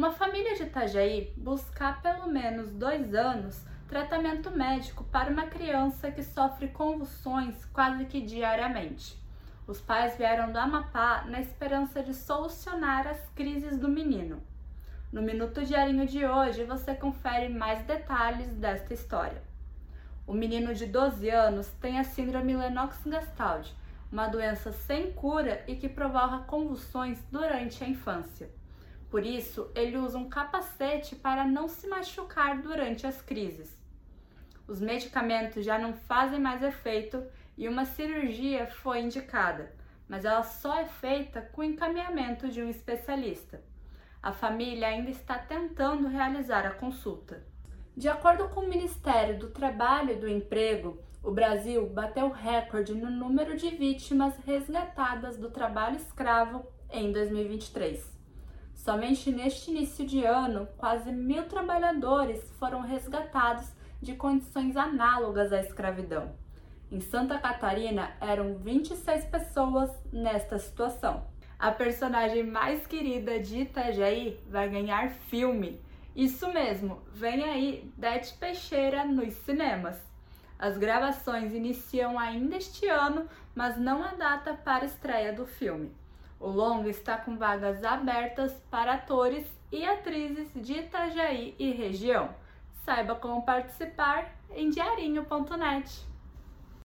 Uma família de Itajaí busca há pelo menos dois anos tratamento médico para uma criança que sofre convulsões quase que diariamente. Os pais vieram do Amapá na esperança de solucionar as crises do menino. No Minuto Diarinho de hoje você confere mais detalhes desta história. O menino de 12 anos tem a síndrome Lennox-Gastaut, uma doença sem cura e que provoca convulsões durante a infância. Por isso, ele usa um capacete para não se machucar durante as crises. Os medicamentos já não fazem mais efeito e uma cirurgia foi indicada, mas ela só é feita com encaminhamento de um especialista. A família ainda está tentando realizar a consulta. De acordo com o Ministério do Trabalho e do Emprego, o Brasil bateu recorde no número de vítimas resgatadas do trabalho escravo em 2023. Somente neste início de ano, quase mil trabalhadores foram resgatados de condições análogas à escravidão. Em Santa Catarina, eram 26 pessoas nesta situação. A personagem mais querida de Itajaí vai ganhar filme isso mesmo, vem aí Dete Peixeira nos cinemas. As gravações iniciam ainda este ano, mas não há data para estreia do filme. O longa está com vagas abertas para atores e atrizes de Itajaí e região. Saiba como participar em diarinho.net.